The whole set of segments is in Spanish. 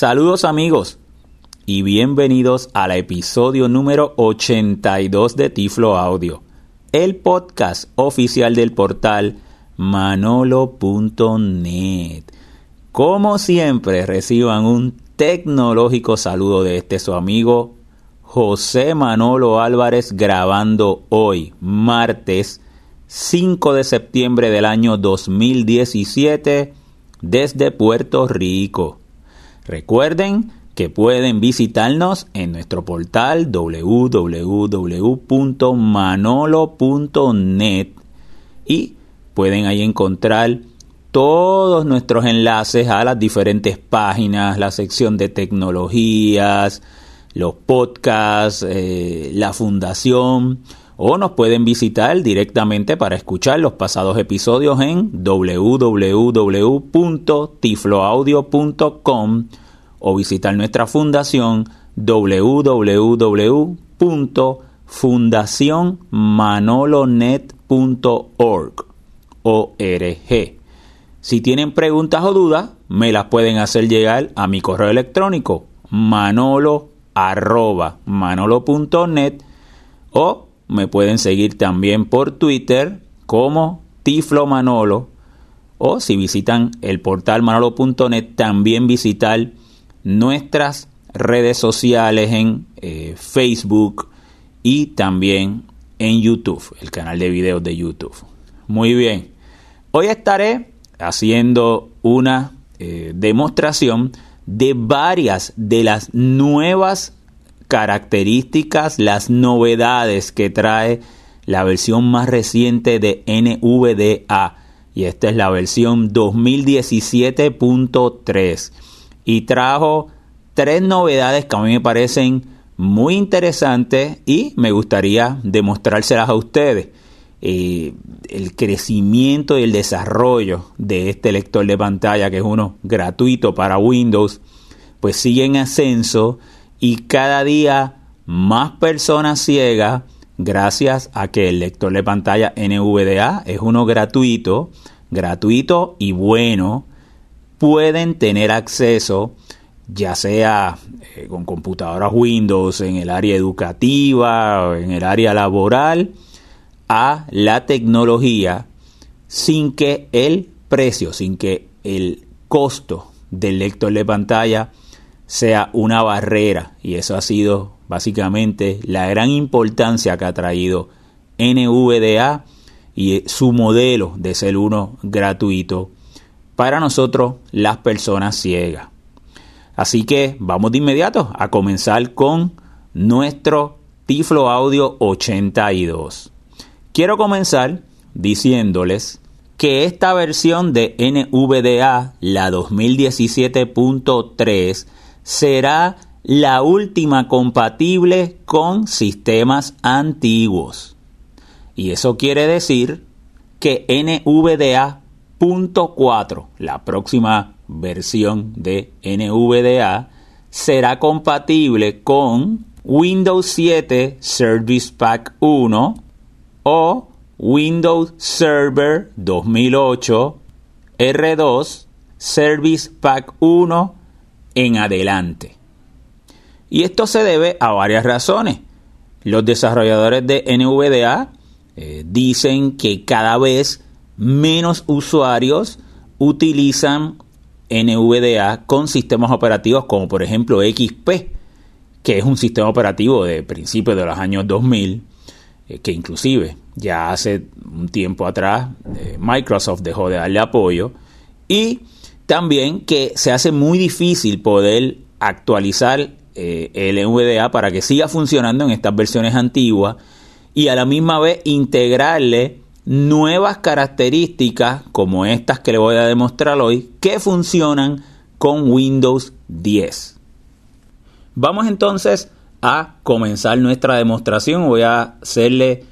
Saludos amigos y bienvenidos al episodio número 82 de Tiflo Audio, el podcast oficial del portal manolo.net. Como siempre reciban un tecnológico saludo de este su amigo José Manolo Álvarez grabando hoy, martes 5 de septiembre del año 2017 desde Puerto Rico. Recuerden que pueden visitarnos en nuestro portal www.manolo.net y pueden ahí encontrar todos nuestros enlaces a las diferentes páginas, la sección de tecnologías, los podcasts, eh, la fundación, o nos pueden visitar directamente para escuchar los pasados episodios en www.tifloaudio.com o visitar nuestra fundación www.fundacionmanolonet.org. Si tienen preguntas o dudas, me las pueden hacer llegar a mi correo electrónico manolo manolo.net o me pueden seguir también por Twitter como Tiflo Manolo o si visitan el portal manolo.net también visitar nuestras redes sociales en eh, Facebook y también en YouTube, el canal de videos de YouTube. Muy bien, hoy estaré haciendo una eh, demostración de varias de las nuevas características, las novedades que trae la versión más reciente de NVDA. Y esta es la versión 2017.3 y trajo tres novedades que a mí me parecen muy interesantes y me gustaría demostrárselas a ustedes. Eh, el crecimiento y el desarrollo de este lector de pantalla, que es uno gratuito para Windows, pues sigue en ascenso y cada día más personas ciegas, gracias a que el lector de pantalla NVDA es uno gratuito, gratuito y bueno, pueden tener acceso, ya sea eh, con computadoras Windows en el área educativa o en el área laboral, a la tecnología sin que el precio, sin que el costo del lector de pantalla sea una barrera. Y eso ha sido básicamente la gran importancia que ha traído NVDA y su modelo de ser uno gratuito para nosotros las personas ciegas. Así que vamos de inmediato a comenzar con nuestro Tiflo Audio 82. Quiero comenzar diciéndoles que esta versión de NVDA, la 2017.3, será la última compatible con sistemas antiguos. Y eso quiere decir que NVDA Punto 4. La próxima versión de NVDA será compatible con Windows 7 Service Pack 1 o Windows Server 2008 R2 Service Pack 1 en adelante. Y esto se debe a varias razones. Los desarrolladores de NVDA eh, dicen que cada vez menos usuarios utilizan NVDA con sistemas operativos como por ejemplo XP, que es un sistema operativo de principios de los años 2000, eh, que inclusive ya hace un tiempo atrás eh, Microsoft dejó de darle apoyo, y también que se hace muy difícil poder actualizar eh, el NVDA para que siga funcionando en estas versiones antiguas y a la misma vez integrarle nuevas características como estas que le voy a demostrar hoy que funcionan con Windows 10. Vamos entonces a comenzar nuestra demostración. Voy a hacerle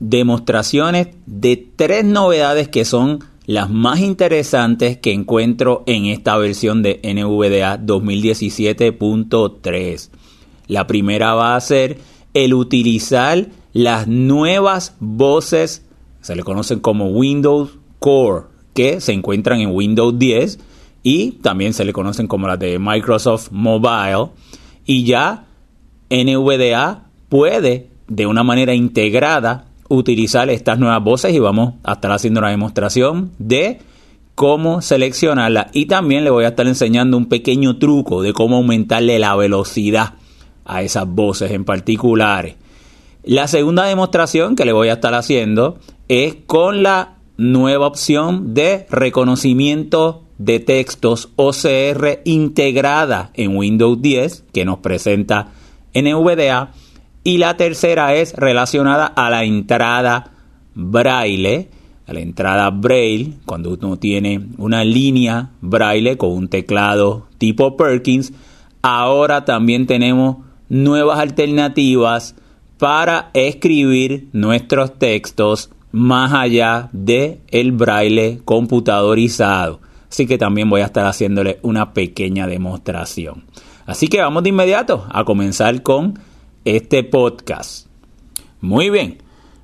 demostraciones de tres novedades que son las más interesantes que encuentro en esta versión de NVDA 2017.3. La primera va a ser el utilizar las nuevas voces se le conocen como Windows Core, que se encuentran en Windows 10 y también se le conocen como las de Microsoft Mobile. Y ya NVDA puede de una manera integrada utilizar estas nuevas voces y vamos a estar haciendo una demostración de cómo seleccionarla y también le voy a estar enseñando un pequeño truco de cómo aumentarle la velocidad a esas voces en particulares. La segunda demostración que le voy a estar haciendo es con la nueva opción de reconocimiento de textos OCR integrada en Windows 10 que nos presenta NVDA y la tercera es relacionada a la entrada braille a la entrada braille cuando uno tiene una línea braille con un teclado tipo Perkins ahora también tenemos nuevas alternativas para escribir nuestros textos más allá de el braille computadorizado. Así que también voy a estar haciéndole una pequeña demostración. Así que vamos de inmediato a comenzar con este podcast. Muy bien,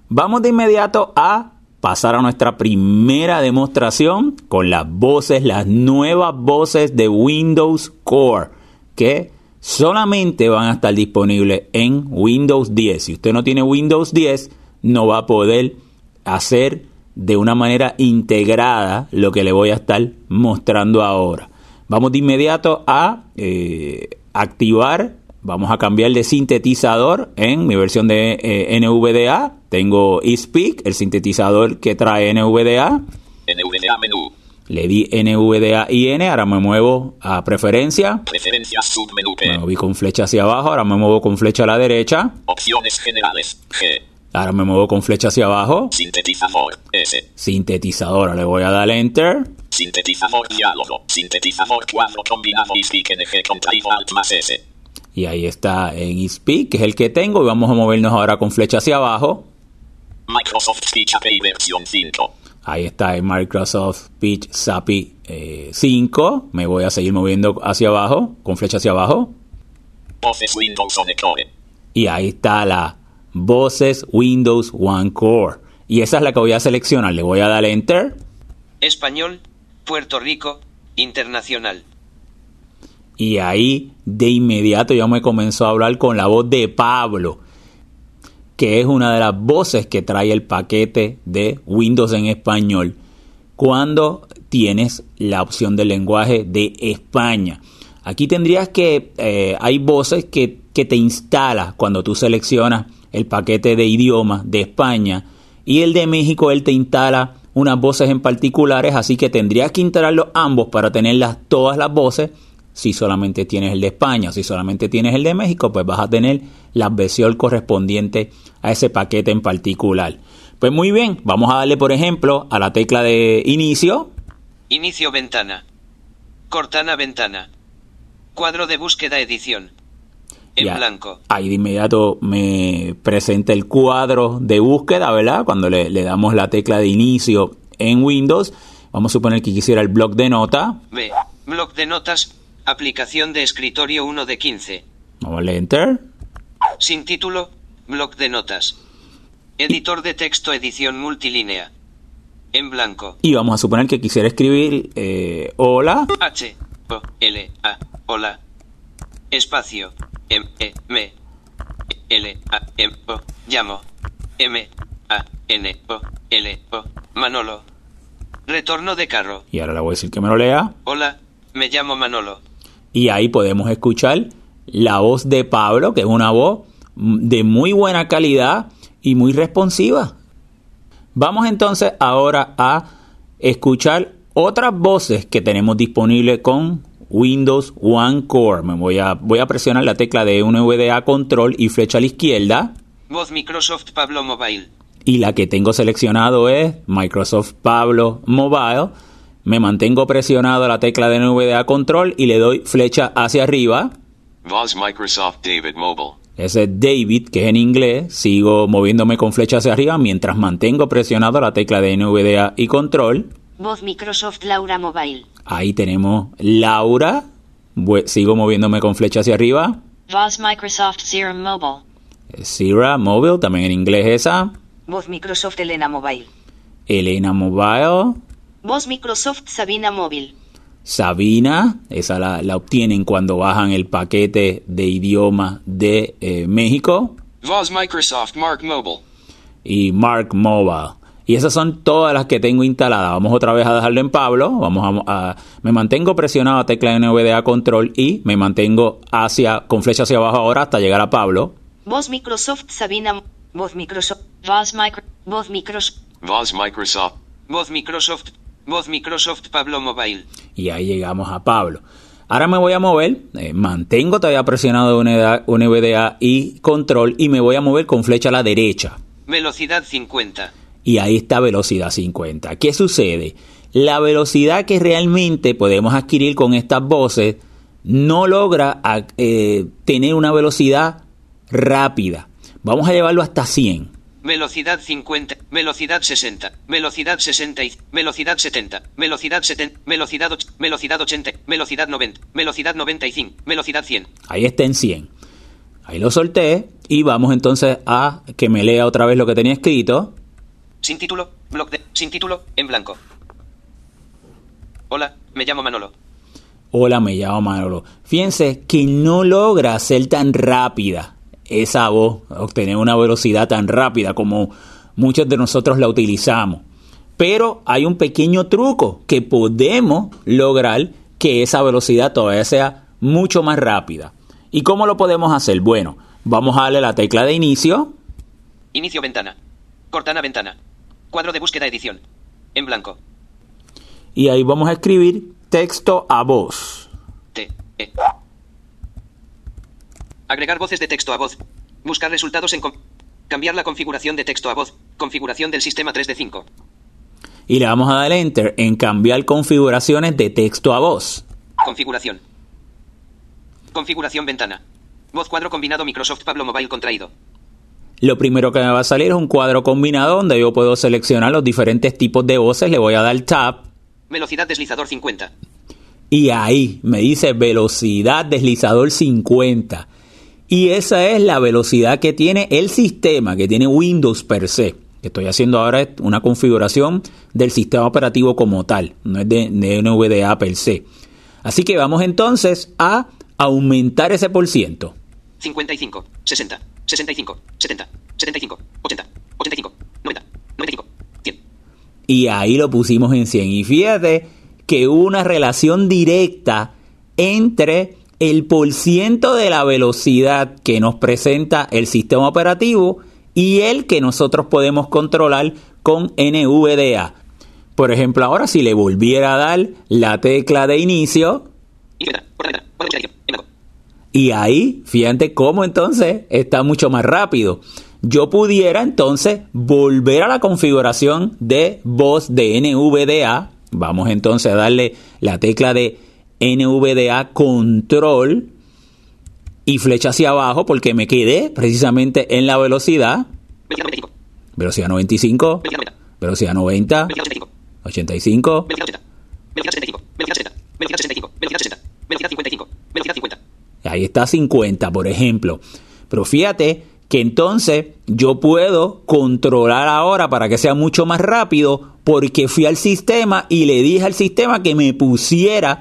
vamos de inmediato a pasar a nuestra primera demostración con las voces, las nuevas voces de Windows Core, que solamente van a estar disponibles en Windows 10. Si usted no tiene Windows 10, no va a poder hacer de una manera integrada lo que le voy a estar mostrando ahora. Vamos de inmediato a eh, activar, vamos a cambiar de sintetizador en mi versión de eh, NVDA. Tengo eSpeak, el sintetizador que trae NVDA. NVDA menú. Le di NVDA y N, ahora me muevo a preferencia. Preferencias submenú P. Me moví con flecha hacia abajo, ahora me muevo con flecha a la derecha. Opciones generales. G. Ahora me muevo con flecha hacia abajo. Sintetizador. S. Sintetizadora, le voy a dar enter. Sintetizador diálogo. Sintetizador cuadro combinado y NG contraído alt más S. Y ahí está en eSpeak, que es el que tengo. Y vamos a movernos ahora con flecha hacia abajo. Microsoft Speech API versión 5. Ahí está en Microsoft Speech SAPI eh, 5. Me voy a seguir moviendo hacia abajo, con flecha hacia abajo. Voces Windows on Core. Y ahí está la Voces Windows One Core. Y esa es la que voy a seleccionar. Le voy a dar enter. Español, Puerto Rico, Internacional. Y ahí de inmediato ya me comenzó a hablar con la voz de Pablo, que es una de las voces que trae el paquete de Windows en español cuando tienes la opción del lenguaje de España. Aquí tendrías que, eh, hay voces que, que te instala cuando tú seleccionas el paquete de idioma de España y el de México, él te instala unas voces en particulares, así que tendrías que instalarlos ambos para tenerlas todas las voces. Si solamente tienes el de España, si solamente tienes el de México, pues vas a tener la versión correspondiente a ese paquete en particular. Pues muy bien, vamos a darle por ejemplo a la tecla de inicio. Inicio ventana. Cortana ventana. Cuadro de búsqueda edición. En Ya, blanco. Ahí de inmediato me presenta el cuadro de búsqueda, ¿verdad? Cuando le, le damos la tecla de inicio en Windows. Vamos a suponer que quisiera el bloc de nota. B. Bloc de notas. Aplicación de escritorio 1 de 15. Vamos a darle enter. Sin título. Bloc de notas. Editor de texto edición multilínea. En blanco. Y vamos a suponer que quisiera escribir eh, hola. H. O. L. A. Hola. Espacio. M. E. M. L. A. M. O. Llamo. M. A. N. O. L. O. Manolo. Retorno de carro. Y ahora le voy a decir que me lo lea. Hola. Me llamo Manolo. Y ahí podemos escuchar la voz de Pablo, que es una voz de muy buena calidad y muy responsiva. Vamos entonces ahora a escuchar otras voces que tenemos disponibles con Windows One Core. Me voy a, voy a presionar la tecla de NVDA Control y flecha a la izquierda. Voz Microsoft Pablo Mobile. Y la que tengo seleccionado es Microsoft Pablo Mobile. Me mantengo presionado la tecla de NVDA Control y le doy flecha hacia arriba. Voz Microsoft David Mobile. Ese es David, que es en inglés. Sigo moviéndome con flecha hacia arriba mientras mantengo presionado la tecla de NVDA y control. Voz Microsoft Laura Mobile. Ahí tenemos Laura. Sigo moviéndome con flecha hacia arriba. Voz Microsoft Serum Mobile. Sierra Mobile, también en inglés esa. Voz Microsoft Elena Mobile. Elena Mobile. Voz Microsoft Sabina Móvil. Sabina, esa la, la obtienen cuando bajan el paquete de idioma de eh, México. Voz Microsoft Mark Mobile. y Mark Mobile. Y esas son todas las que tengo instaladas. Vamos otra vez a dejarlo en Pablo. Vamos a, a- me mantengo presionado a tecla NVDA control y me mantengo hacia con flecha hacia abajo ahora hasta llegar a Pablo. Voz Microsoft Sabina. Voz Microsoft. Voz Micro. Voz Microsoft. Voz Microsoft. Voz Microsoft. Voz Microsoft Pablo Mobile. Y ahí llegamos a Pablo. Ahora me voy a mover, eh, mantengo todavía presionado NVDA, NVDA y control y me voy a mover con flecha a la derecha. Velocidad 50. y ahí está velocidad 50. ¿Qué sucede? La velocidad que realmente podemos adquirir con estas voces no logra eh, tener una velocidad rápida. Vamos a llevarlo hasta 100. Velocidad 50. Velocidad 60. Velocidad 60. y- Velocidad 70. Velocidad 70. Velocidad, velocidad 80. Velocidad 90. Velocidad 95. Velocidad 100. Ahí está en 100. Ahí lo solté y vamos entonces a que me lea otra vez lo que tenía escrito. Sin título. Bloc de. Sin título. En blanco. Hola, me llamo Manolo. Hola, me llamo Manolo. Fíjense que no logra ser tan rápida esa voz, obtener una velocidad tan rápida como muchos de nosotros la utilizamos. Pero hay un pequeño truco que podemos lograr que esa velocidad todavía sea mucho más rápida. ¿Y cómo lo podemos hacer? Bueno, vamos a darle la tecla de inicio Inicio ventana. Cortana ventana. Cuadro de búsqueda edición. En blanco. y ahí vamos a escribir texto a voz. T. E. Agregar voces de texto a voz. Buscar resultados en... Cambiar la configuración de texto a voz. Configuración del sistema 3 de 5. Y le vamos a dar enter en cambiar configuraciones de texto a voz. Configuración. Configuración ventana. Voz cuadro combinado Microsoft Pablo Mobile contraído. Lo primero que me va a salir es un cuadro combinado donde yo puedo seleccionar los diferentes tipos de voces. Le voy a dar tab Velocidad deslizador 50. y ahí me dice velocidad deslizador 50. Y esa es la velocidad que tiene el sistema, que tiene Windows per se. Estoy haciendo ahora una configuración del sistema operativo como tal, no es de, de NVDA per se. Así que vamos entonces a aumentar ese por ciento. 55. 60. 65. 70. 75. 80. 85. 90. 95. 100. Y ahí lo pusimos en 100. Y fíjate que hubo una relación directa entre el porciento de la velocidad que nos presenta el sistema operativo y el que nosotros podemos controlar con NVDA. Por ejemplo, ahora si le volviera a dar la tecla de inicio, y ahí, fíjate cómo entonces está mucho más rápido. Yo pudiera entonces volver a la configuración de voz de NVDA. Vamos entonces a darle la tecla de NVDA control y flecha hacia abajo porque me quedé precisamente en la velocidad. Velocidad 95. Velocidad 90, Velocidad 90, velocidad 90, velocidad 85. 85. Velocidad 80. Velocidad 75. Velocidad 70. Velocidad 65. Velocidad 60. Velocidad 55. Velocidad 50. Ahí está 50, por ejemplo. Pero fíjate que entonces yo puedo controlar ahora para que sea mucho más rápido porque fui al sistema y le dije al sistema que me pusiera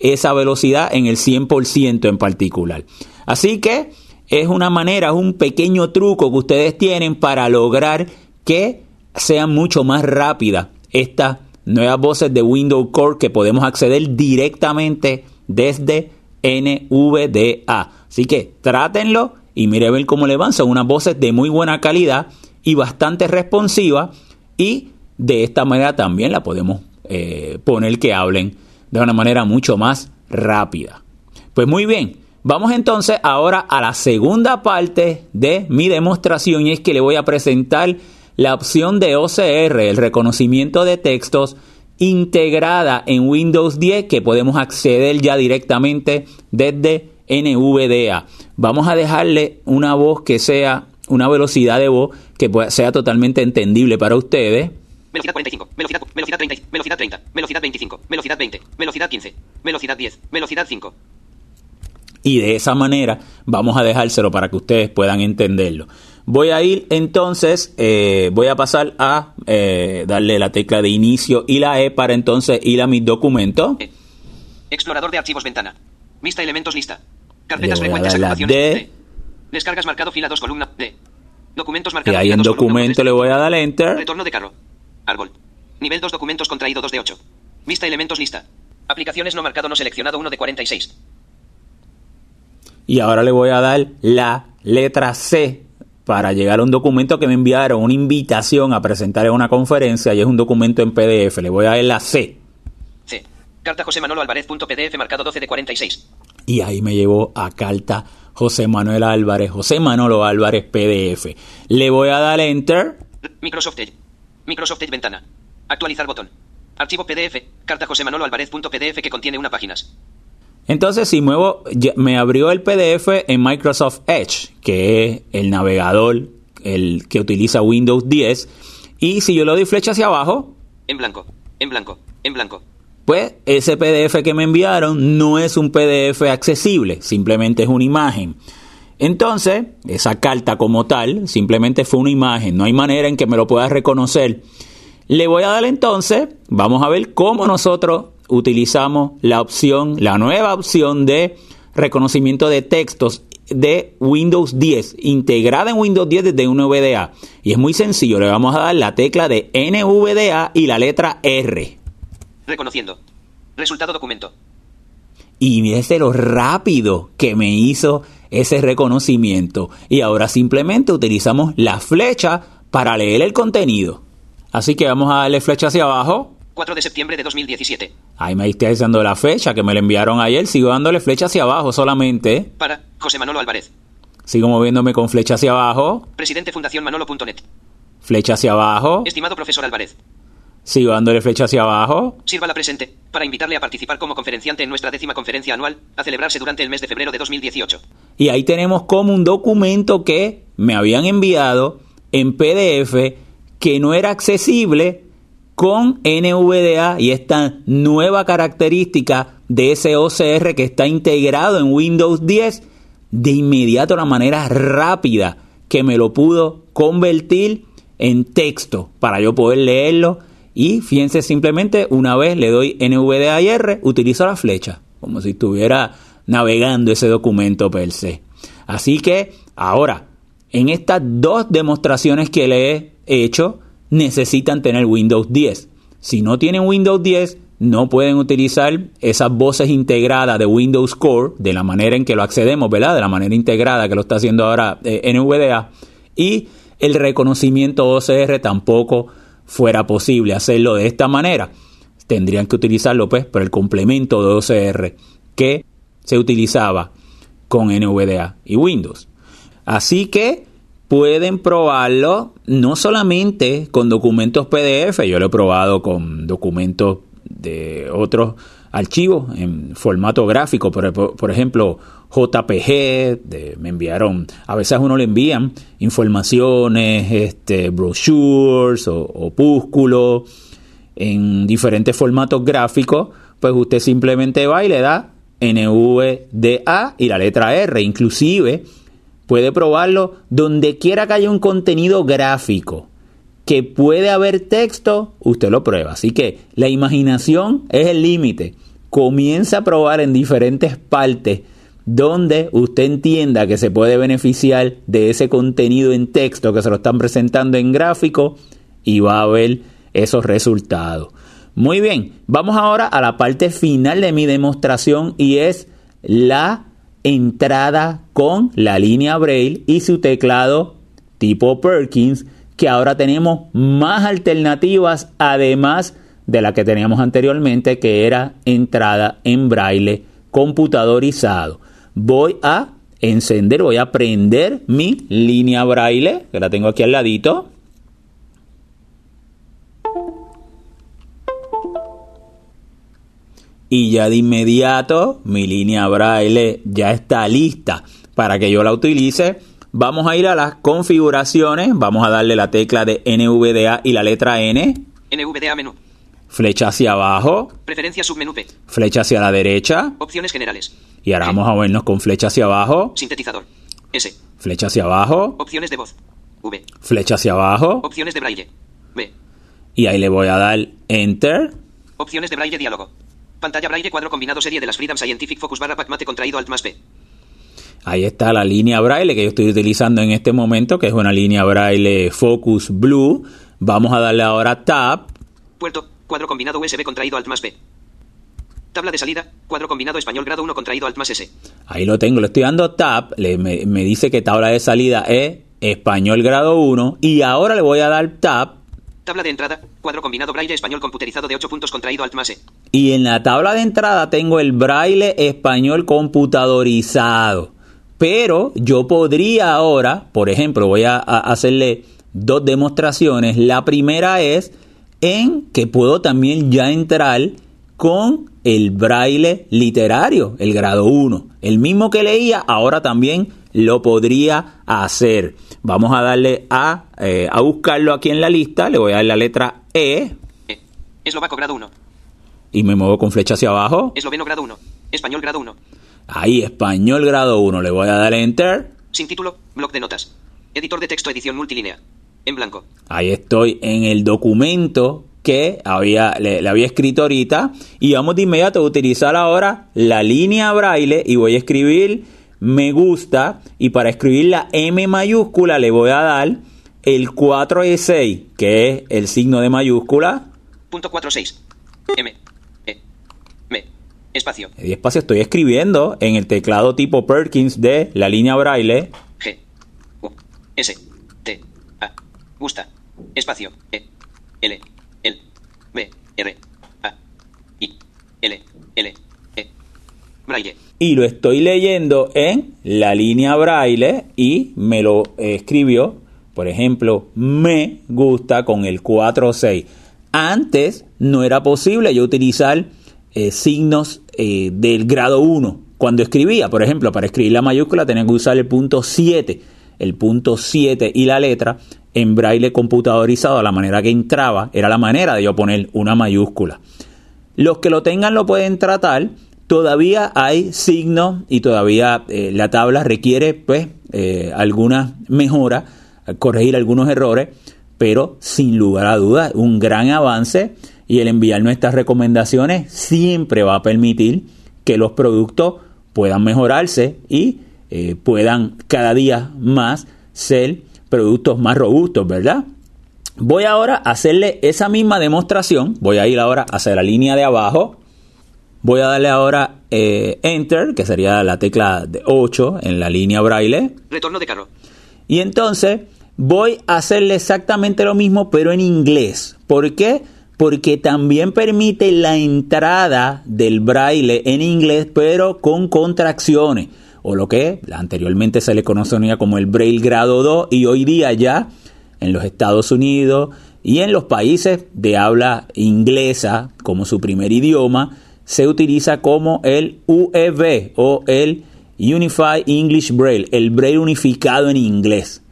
esa velocidad en el 100% en particular. Así que es una manera, es un pequeño truco que ustedes tienen para lograr que sean mucho más rápidas estas nuevas voces de Windows Core que podemos acceder directamente desde NVDA. Así que trátenlo y miren ver cómo le van. Son unas voces de muy buena calidad y bastante responsivas. Y de esta manera también la podemos eh, poner que hablen de una manera mucho más rápida. Pues muy bien, vamos entonces ahora a la segunda parte de mi demostración y es que le voy a presentar la opción de OCR, el reconocimiento de textos integrada en Windows 10 que podemos acceder ya directamente desde NVDA. Vamos a dejarle una voz que sea una velocidad de voz que sea totalmente entendible para ustedes. Velocidad 45. Velocidad, velocidad 30. Velocidad 30. Velocidad 25. Velocidad 20. Velocidad 15. Velocidad 10. Velocidad 5. y de esa manera vamos a dejárselo para que ustedes puedan entenderlo. Voy a ir entonces, eh, voy a pasar a eh, darle la tecla de inicio y la E para entonces ir a mis documentos. E. Explorador de archivos ventana. Vista elementos lista. Carpetas frecuentes agrupaciones D. D. Descargas marcado fila 2 columna D. Documentos Y marcado ahí en 2 columna documento le voy a dar enter. Retorno de carro. Árbol. Nivel 2 documentos contraído 2 de 8. Vista elementos lista. Aplicaciones no marcado no seleccionado 1 de 46. Y ahora le voy a dar la letra C para llegar a un documento que me enviaron, una invitación a presentar en una conferencia y es un documento en PDF. Le voy a dar la C. C. Carta José Manolo Álvarez. punto PDF marcado 12 de 46. Y ahí me llevó a carta José Manuel Álvarez, José Manolo Álvarez PDF. Le voy a dar enter. Microsoft Edge. Microsoft Edge ventana. Actualizar botón. Archivo PDF. Carta José Manolo Álvarez. punto PDF que contiene una páginas. Entonces, si muevo, me abrió el PDF en Microsoft Edge, que es el navegador el que utiliza Windows 10. Y si yo le doy flecha hacia abajo, En blanco. En blanco. En blanco. pues ese PDF que me enviaron no es un PDF accesible, simplemente es una imagen. Entonces, esa carta como tal simplemente fue una imagen, no hay manera en que me lo pueda reconocer. Le voy a dar entonces, vamos a ver cómo nosotros utilizamos la opción, la nueva opción de reconocimiento de textos de Windows 10, integrada en Windows 10 desde un NVDA. Y es muy sencillo, le vamos a dar la tecla de NVDA y la letra R. Reconociendo. Resultado documento. Y mírese lo rápido que me hizo ese reconocimiento. Y ahora simplemente utilizamos la flecha para leer el contenido. Así que vamos a darle flecha hacia abajo. 4 de septiembre de 2017. Ahí me está diciendo la fecha que me la enviaron ayer. Sigo dándole flecha hacia abajo solamente. Para José Manolo Álvarez. Sigo moviéndome con flecha hacia abajo. Presidente Fundación Manolo.net. Flecha hacia abajo. Estimado profesor Álvarez. Sigo dándole flecha hacia abajo. Sirva la presente para invitarle a participar como conferenciante en nuestra décima conferencia anual, a celebrarse durante el mes de febrero de 2018. Y ahí tenemos como un documento que me habían enviado en PDF que no era accesible con NVDA y esta nueva característica de ese OCR que está integrado en Windows 10 de inmediato de una manera rápida que me lo pudo convertir en texto para yo poder leerlo y fíjense simplemente una vez le doy NVDA y R utilizo la flecha como si estuviera navegando ese documento per se así que ahora en estas dos demostraciones que le he hecho necesitan tener Windows 10 si no tienen Windows 10 no pueden utilizar esas voces integradas de Windows Core de la manera en que lo accedemos, ¿verdad? De la manera integrada que lo está haciendo ahora eh, NVDA. Y el reconocimiento OCR tampoco fuera posible hacerlo de esta manera. Tendrían que utilizarlo, pues, por el complemento de OCR que se utilizaba con NVDA y Windows. Así que pueden probarlo no solamente con documentos PDF, yo lo he probado con documentos de otros archivos en formato gráfico, por, ejemplo JPG, me enviaron, a veces uno le envían informaciones, este, brochures o opúsculos en diferentes formatos gráficos, pues usted simplemente va y le da NVDA y la letra R, inclusive puede probarlo donde quiera que haya un contenido gráfico que puede haber texto, usted lo prueba. Así que la imaginación es el límite. Comienza a probar en diferentes partes donde usted entienda que se puede beneficiar de ese contenido en texto que se lo están presentando en gráfico y va a ver esos resultados. Muy bien, vamos ahora a la parte final de mi demostración y es la entrada con la línea Braille y su teclado tipo Perkins, que ahora tenemos más alternativas además de la que teníamos anteriormente, que era entrada en braille computadorizado. Voy a encender, voy a prender mi línea braille, que la tengo aquí al ladito. y ya de inmediato mi línea braille ya está lista para que yo la utilice. Vamos a ir a las configuraciones, vamos a darle la tecla de NVDA y la letra N. NVDA menú. Flecha hacia abajo, Preferencias submenú P. flecha hacia la derecha Opciones generales. y ahora vamos a movernos con flecha hacia abajo, Sintetizador. S. flecha hacia abajo, Opciones de voz. V. flecha hacia abajo Opciones de braille. B. y ahí le voy a dar Enter Opciones de braille diálogo. Pantalla braille cuadro combinado serie de las Freedom Scientific Focus barra Pacmate contraído Alt más P. Ahí está la línea braille que yo estoy utilizando en este momento, que es una línea braille Focus Blue. Vamos a darle ahora Tab. Puerto, cuadro combinado USB contraído Alt más P. Tabla de salida, cuadro combinado español grado 1 contraído Alt más S. Ahí lo tengo, le estoy dando Tab. Le- me, me dice que tabla de salida es español grado 1. Y ahora le voy a dar Tab. Tabla de entrada, cuadro combinado braille español computerizado de 8 puntos contraído Alt más E. Y en la tabla de entrada tengo el braille español computadorizado. Pero yo podría ahora, por ejemplo, voy a, a hacerle dos demostraciones. La primera es en que puedo también ya entrar con el braille literario, el grado 1. El mismo que leía, ahora también lo podría hacer. Vamos a darle a, eh, a buscarlo aquí en la lista. Le voy a dar la letra E E. Eslovaco grado 1. y me muevo con flecha hacia abajo. Esloveno grado 1. Español grado 1. Ahí, español grado 1. Le voy a dar enter. Sin título, bloc de notas. Editor de texto edición multilínea. En blanco. Ahí estoy en el documento que había, le, le había escrito ahorita. Y vamos de inmediato a utilizar ahora la línea braille y voy a escribir me gusta. Y para escribir la M mayúscula le voy a dar el 4 y 6, que es el signo de mayúscula. Punto 46. M. Espacio. Y espacio estoy escribiendo en el teclado tipo Perkins de la línea braille. G. U. S. T. A. Gusta. Espacio. E. L. L. B. R. A. I. L. L. E. Braille. y lo estoy leyendo en la línea braille y me lo escribió, por ejemplo, me gusta con el 4-6. Antes no era posible yo utilizar eh, signos eh, del grado 1 cuando escribía. Por ejemplo, para escribir la mayúscula tenía que usar el punto 7, el punto 7 y la letra en braille computadorizado, la manera que entraba era la manera de yo poner una mayúscula. Los que lo tengan lo pueden tratar. Todavía hay signos y todavía eh, la tabla requiere pues eh, alguna mejora, corregir algunos errores, pero sin lugar a dudas un gran avance y el enviar nuestras recomendaciones siempre va a permitir que los productos puedan mejorarse y eh, puedan cada día más ser productos más robustos, ¿verdad? Voy ahora a hacerle esa misma demostración. Voy a ir ahora hacia la línea de abajo. Voy a darle ahora eh, Enter, que sería la tecla de 8 en la línea braille. Retorno de carro. Y entonces voy a hacerle exactamente lo mismo, pero en inglés. ¿Por qué? Porque también permite la entrada del braille en inglés, pero con contracciones. O lo que anteriormente se le conocía como el braille grado 2 y hoy día ya en los Estados Unidos y en los países de habla inglesa como su primer idioma se utiliza como el UEB o el Unified English Braille, el braille unificado en inglés,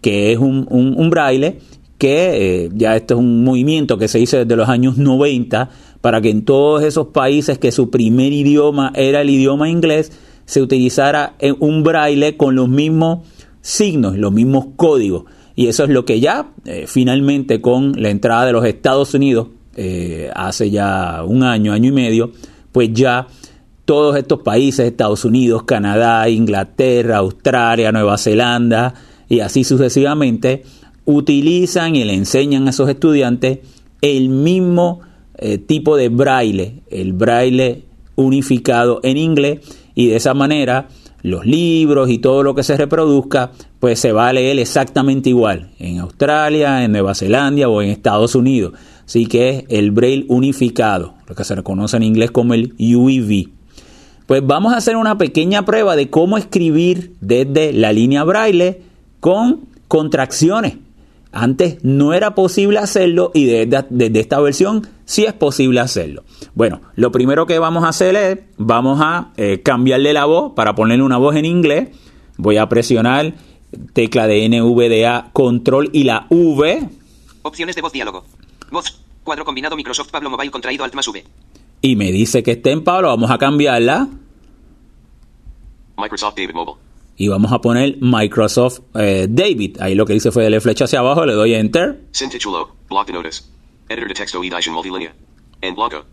que es un- un braille que eh, ya esto es un movimiento que se hizo desde los años 90 para que en todos esos países que su primer idioma era el idioma inglés, se utilizara eh, un braille con los mismos signos, los mismos códigos. Y eso es lo que ya eh, finalmente con la entrada de los Estados Unidos hace ya un año, año y medio, pues ya todos estos países, Estados Unidos, Canadá, Inglaterra, Australia, Nueva Zelanda y así sucesivamente, utilizan y le enseñan a esos estudiantes el mismo eh, tipo de braille, el braille unificado en inglés y de esa manera los libros y todo lo que se reproduzca pues se va a leer exactamente igual en Australia, en Nueva Zelanda o en Estados Unidos. Así que es el braille unificado, lo que se reconoce en inglés como el UEV. Pues vamos a hacer una pequeña prueba de cómo escribir desde la línea braille con contracciones. Antes no era posible hacerlo y desde, desde esta versión sí es posible hacerlo. Bueno, lo primero que vamos a hacer es, vamos a eh, cambiarle la voz para ponerle una voz en inglés. Voy a presionar tecla de NVDA, control y la V. Opciones de voz diálogo. Voz. Cuadro combinado Microsoft Pablo Mobile contraído Alt más V. Y me dice que esté en Pablo, vamos a cambiarla. Microsoft David Mobile. Y vamos a poner Microsoft eh, David. Ahí lo que hice fue darle flecha hacia abajo, le doy Enter.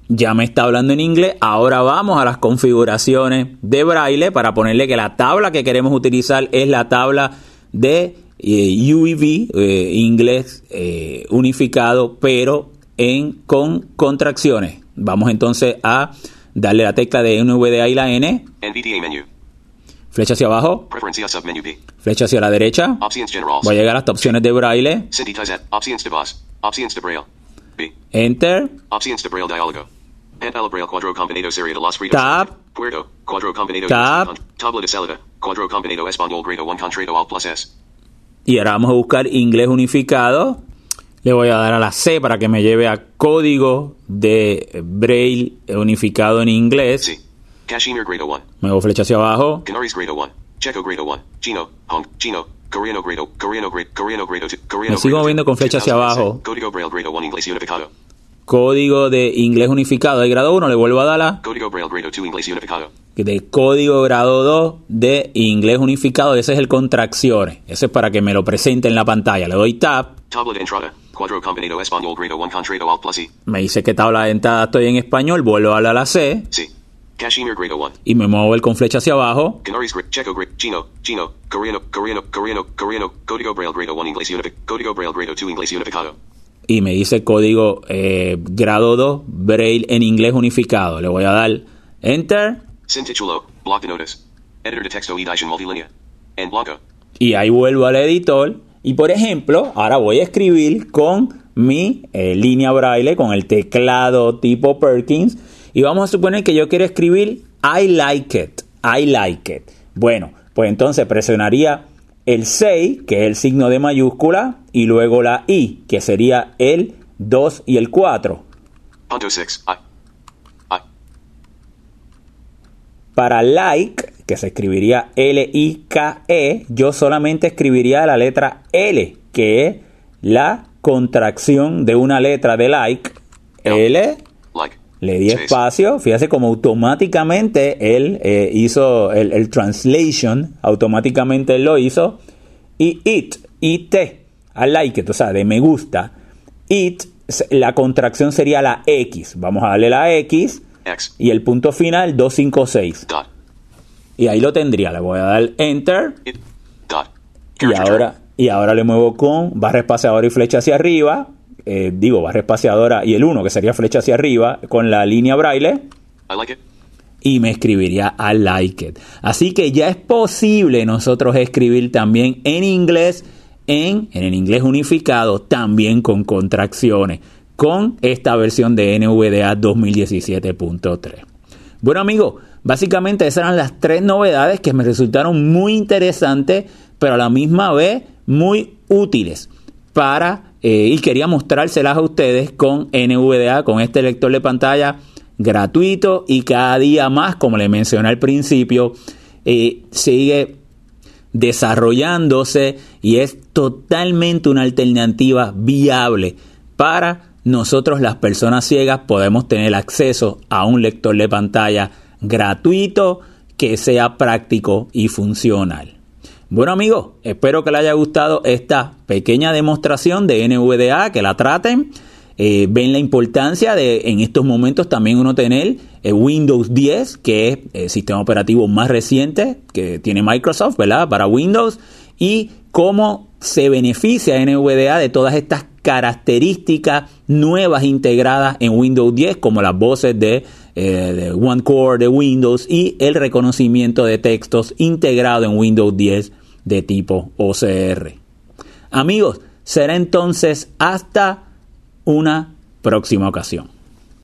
Ya me está hablando en inglés. Ahora vamos a las configuraciones de braille para ponerle que la tabla que queremos utilizar es la tabla de eh, UEV, eh, inglés eh, unificado, pero en con contracciones. Vamos entonces a darle la tecla de NVDA y la N, NVDA menu. Flecha hacia abajo, flecha hacia la derecha. Voy a llegar hasta opciones de braille, enter. Tab. Tab. Tabla de salida. Cuadro combinado español grado 1 contrato al plus S. y ahora vamos a buscar inglés unificado. Le voy a dar a la C para que me lleve a código de braille unificado en inglés. Kashmir grado 1. Muevo flecha hacia abajo. Canaries grado 1. Checo grado 1. Chino. Hong. Chino. Coreano. Coreano grado. Coreano grado 2. Coreano Me sigo moviendo con flecha hacia 2006. abajo. Código braille grado 1 inglés unificado. Código de inglés unificado de grado 1. Le vuelvo a dar la Código braille grado 2 inglés unificado. de código grado 2 de inglés unificado. Ese es el contracciones. Ese es para que me lo presente en la pantalla. Le doy tab. Tabla de entrada. Cuadro combinado español grado 1 contrato al plus E. Me dice que tabla de entrada estoy en español. Vuelvo a la C. C. Kashmir grado 1. Y me muevo el con flecha hacia abajo. Canaries grado. Checo grado. Chino. Chino. Coreano. Coreano. Coreano. Coreano. Código braille grado 1 inglés unificado. Código braille grado 2 inglés unificado. y me dice código eh, grado 2 Braille en inglés unificado. Le voy a dar Enter blanco. y ahí vuelvo al editor. Y por ejemplo, ahora voy a escribir con mi eh, línea Braille, con el teclado tipo Perkins. Y vamos a suponer que yo quiero escribir I like it. I like it. Bueno, pues entonces presionaría el 6, que es el signo de mayúscula, y luego la I, que sería el 2 y el 4. Punto 6. I. I. Para like, que se escribiría L-I-K-E, yo solamente escribiría la letra L, que es la contracción de una letra de like. L, Like. Le di espacio, fíjate como automáticamente él eh, hizo el, el translation, automáticamente él lo hizo. Y it, it, I like it, o sea, de me gusta. It, la contracción sería la X. Vamos a darle la X X. y el punto final 256. Dot. Y ahí lo tendría. Le voy a dar enter. It. Dot. Y ahora, y ahora le muevo con barra espaciadora y flecha hacia arriba. Eh, digo, barra espaciadora y el 1, que sería flecha hacia arriba, con la línea braille. I like it. Y me escribiría I like it. Así que ya es posible nosotros escribir también en inglés, en, en el inglés unificado, también con contracciones, con esta versión de NVDA 2017.3. Bueno amigos, básicamente esas eran las tres novedades que me resultaron muy interesantes, pero a la misma vez muy útiles para, eh, y quería mostrárselas a ustedes con NVDA, con este lector de pantalla gratuito y cada día más, como le mencioné al principio, eh, sigue desarrollándose y es totalmente una alternativa viable para nosotros las personas ciegas podemos tener acceso a un lector de pantalla gratuito que sea práctico y funcional. Bueno amigos, espero que les haya gustado esta pequeña demostración de NVDA, que la traten. Eh, ven la importancia de en estos momentos también uno tener eh, Windows 10, que es el sistema operativo más reciente que tiene Microsoft, ¿verdad? Para Windows, y cómo se beneficia NVDA de todas estas características nuevas integradas en Windows 10, como las voces de, eh, de Windows y el reconocimiento de textos integrado en Windows 10 de tipo OCR. Amigos, será entonces hasta una próxima ocasión.